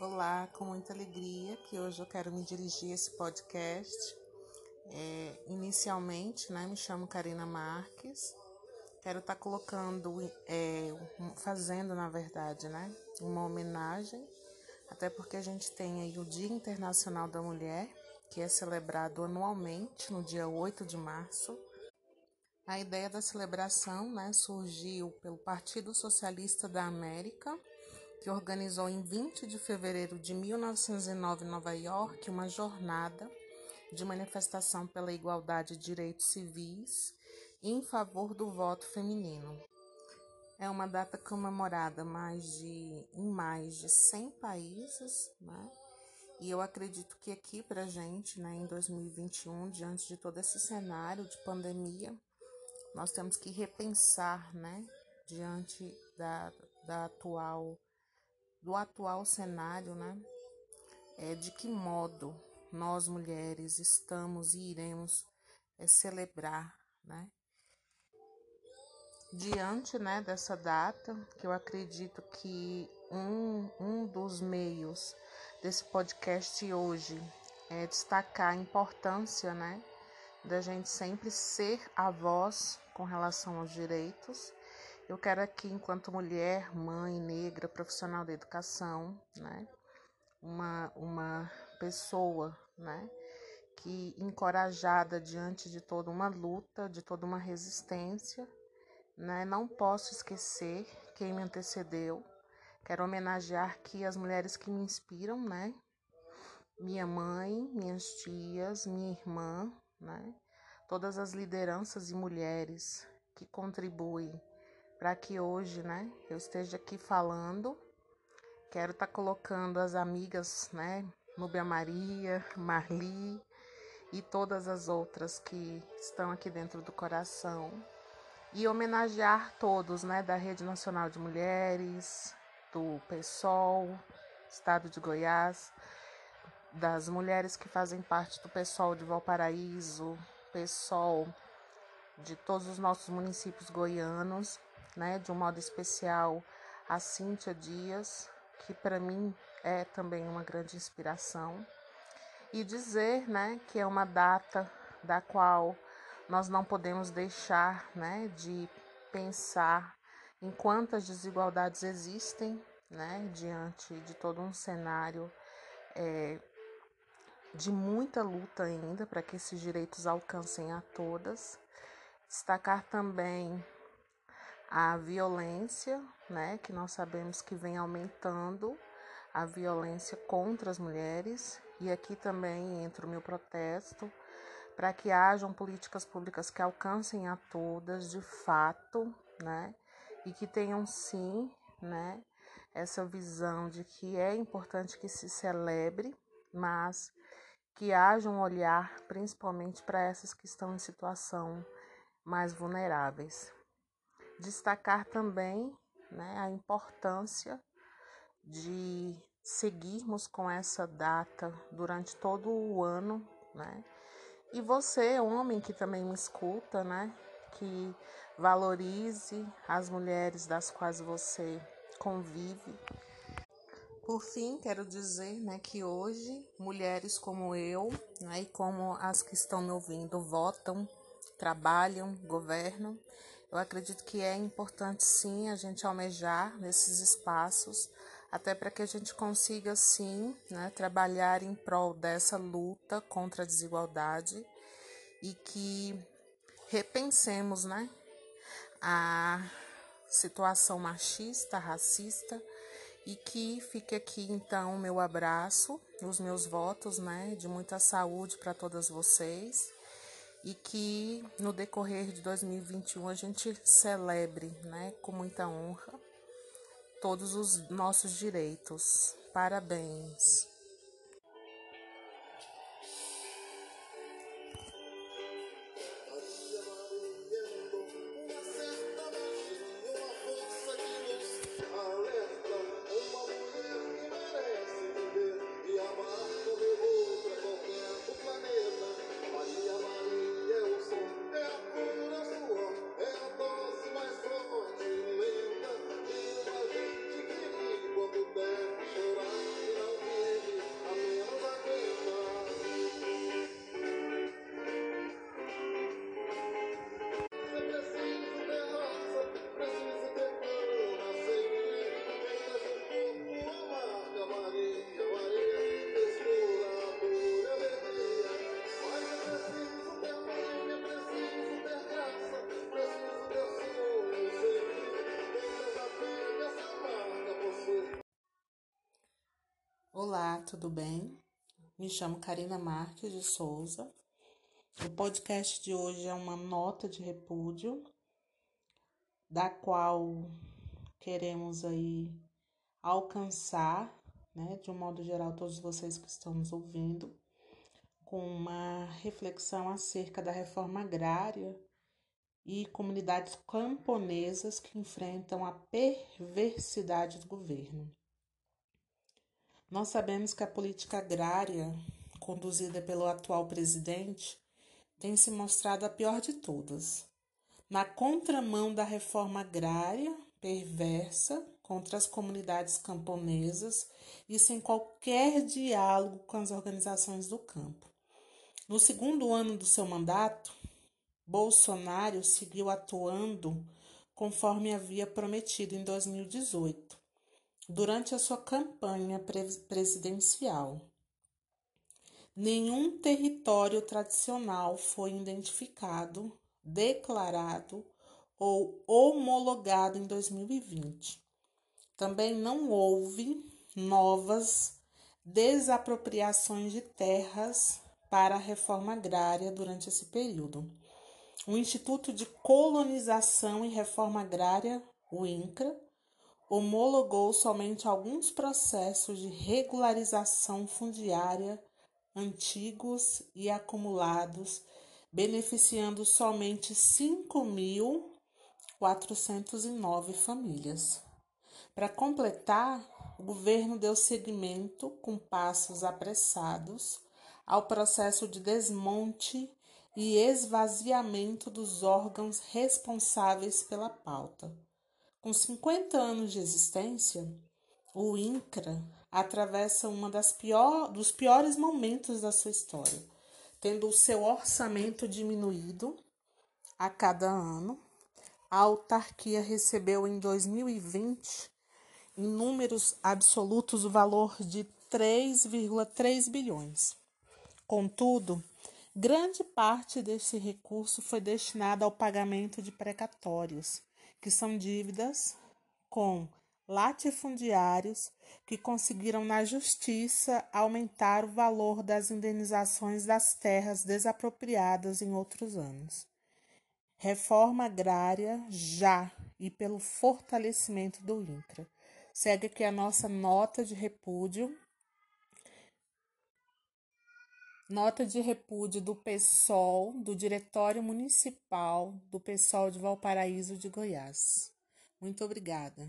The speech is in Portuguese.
Olá, com muita alegria que hoje eu quero me dirigir a esse podcast. É, inicialmente, né, me chamo Karina Marques. Quero estar tá colocando, é, fazendo na verdade, né, uma homenagem, até porque a gente tem aí o Dia Internacional da Mulher, que é celebrado anualmente no dia 8 de março. A ideia da celebração né, surgiu pelo Partido Socialista da América que organizou em 20 de fevereiro de 1909 em Nova York uma jornada de manifestação pela igualdade de direitos civis em favor do voto feminino. É uma data comemorada mais de, em mais de 100 países, né? E eu acredito que aqui para gente, né, em 2021, diante de todo esse cenário de pandemia, nós temos que repensar, né, diante da, da atual do atual cenário, né? É, de que modo nós mulheres estamos e iremos é, celebrar, né? Diante né, dessa data, que eu acredito que um, um dos meios desse podcast hoje é destacar a importância né, da gente sempre ser a voz com relação aos direitos eu quero aqui, enquanto mulher, mãe, negra, profissional da educação, né, uma, uma pessoa, né, que encorajada diante de toda uma luta, de toda uma resistência, né, não posso esquecer quem me antecedeu. Quero homenagear aqui as mulheres que me inspiram, né, minha mãe, minhas tias, minha irmã, né, todas as lideranças e mulheres que contribuem para que hoje, né, eu esteja aqui falando. Quero estar tá colocando as amigas, né, Núbia Maria, Marli e todas as outras que estão aqui dentro do coração e homenagear todos, né, da Rede Nacional de Mulheres, do PSOL, Estado de Goiás, das mulheres que fazem parte do PSOL de Valparaíso, PSOL de todos os nossos municípios goianos né, de um modo especial a Cíntia Dias, que para mim é também uma grande inspiração, e dizer né, que é uma data da qual nós não podemos deixar né, de pensar em quantas desigualdades existem né, diante de todo um cenário é, de muita luta ainda para que esses direitos alcancem a todas. Destacar também a violência, né, que nós sabemos que vem aumentando, a violência contra as mulheres, e aqui também entra o meu protesto para que hajam políticas públicas que alcancem a todas de fato, né, e que tenham sim, né, essa visão de que é importante que se celebre, mas que haja um olhar principalmente para essas que estão em situação mais vulneráveis. Destacar também né, a importância de seguirmos com essa data durante todo o ano, né? E você, homem que também me escuta, né? Que valorize as mulheres das quais você convive. Por fim, quero dizer né, que hoje mulheres como eu né, e como as que estão me ouvindo votam, trabalham, governam eu acredito que é importante sim a gente almejar nesses espaços, até para que a gente consiga sim né, trabalhar em prol dessa luta contra a desigualdade e que repensemos né, a situação machista, racista e que fique aqui então o meu abraço, os meus votos né, de muita saúde para todas vocês e que no decorrer de 2021 a gente celebre, né, com muita honra todos os nossos direitos. Parabéns. Tudo bem? Me chamo Karina Marques de Souza. O podcast de hoje é uma nota de repúdio, da qual queremos aí alcançar, né, de um modo geral, todos vocês que estão nos ouvindo, com uma reflexão acerca da reforma agrária e comunidades camponesas que enfrentam a perversidade do governo. Nós sabemos que a política agrária conduzida pelo atual presidente tem se mostrado a pior de todas. Na contramão da reforma agrária perversa contra as comunidades camponesas e sem qualquer diálogo com as organizações do campo. No segundo ano do seu mandato, Bolsonaro seguiu atuando conforme havia prometido em 2018, durante a sua campanha presidencial. Nenhum território tradicional foi identificado, declarado ou homologado em 2020. Também não houve novas desapropriações de terras para a reforma agrária durante esse período. O Instituto de Colonização e Reforma Agrária, o INCRA, homologou somente alguns processos de regularização fundiária antigos e acumulados, beneficiando somente 5.409 famílias. Para completar, o governo deu seguimento com passos apressados ao processo de desmonte e esvaziamento dos órgãos responsáveis pela pauta. Com 50 anos de existência, o INCRA atravessa uma das pior, dos piores momentos da sua história, tendo o seu orçamento diminuído a cada ano. A autarquia recebeu em 2020, em números absolutos, o valor de 3,3 bilhões. Contudo, grande parte desse recurso foi destinada ao pagamento de precatórios, que são dívidas com latifundiários que conseguiram na justiça aumentar o valor das indenizações das terras desapropriadas em outros anos. Reforma agrária já e pelo fortalecimento do INCRA. Segue aqui a nossa nota de repúdio Nota de repúdio do PSOL, do Diretório Municipal do PSOL de Valparaíso de Goiás. Muito obrigada.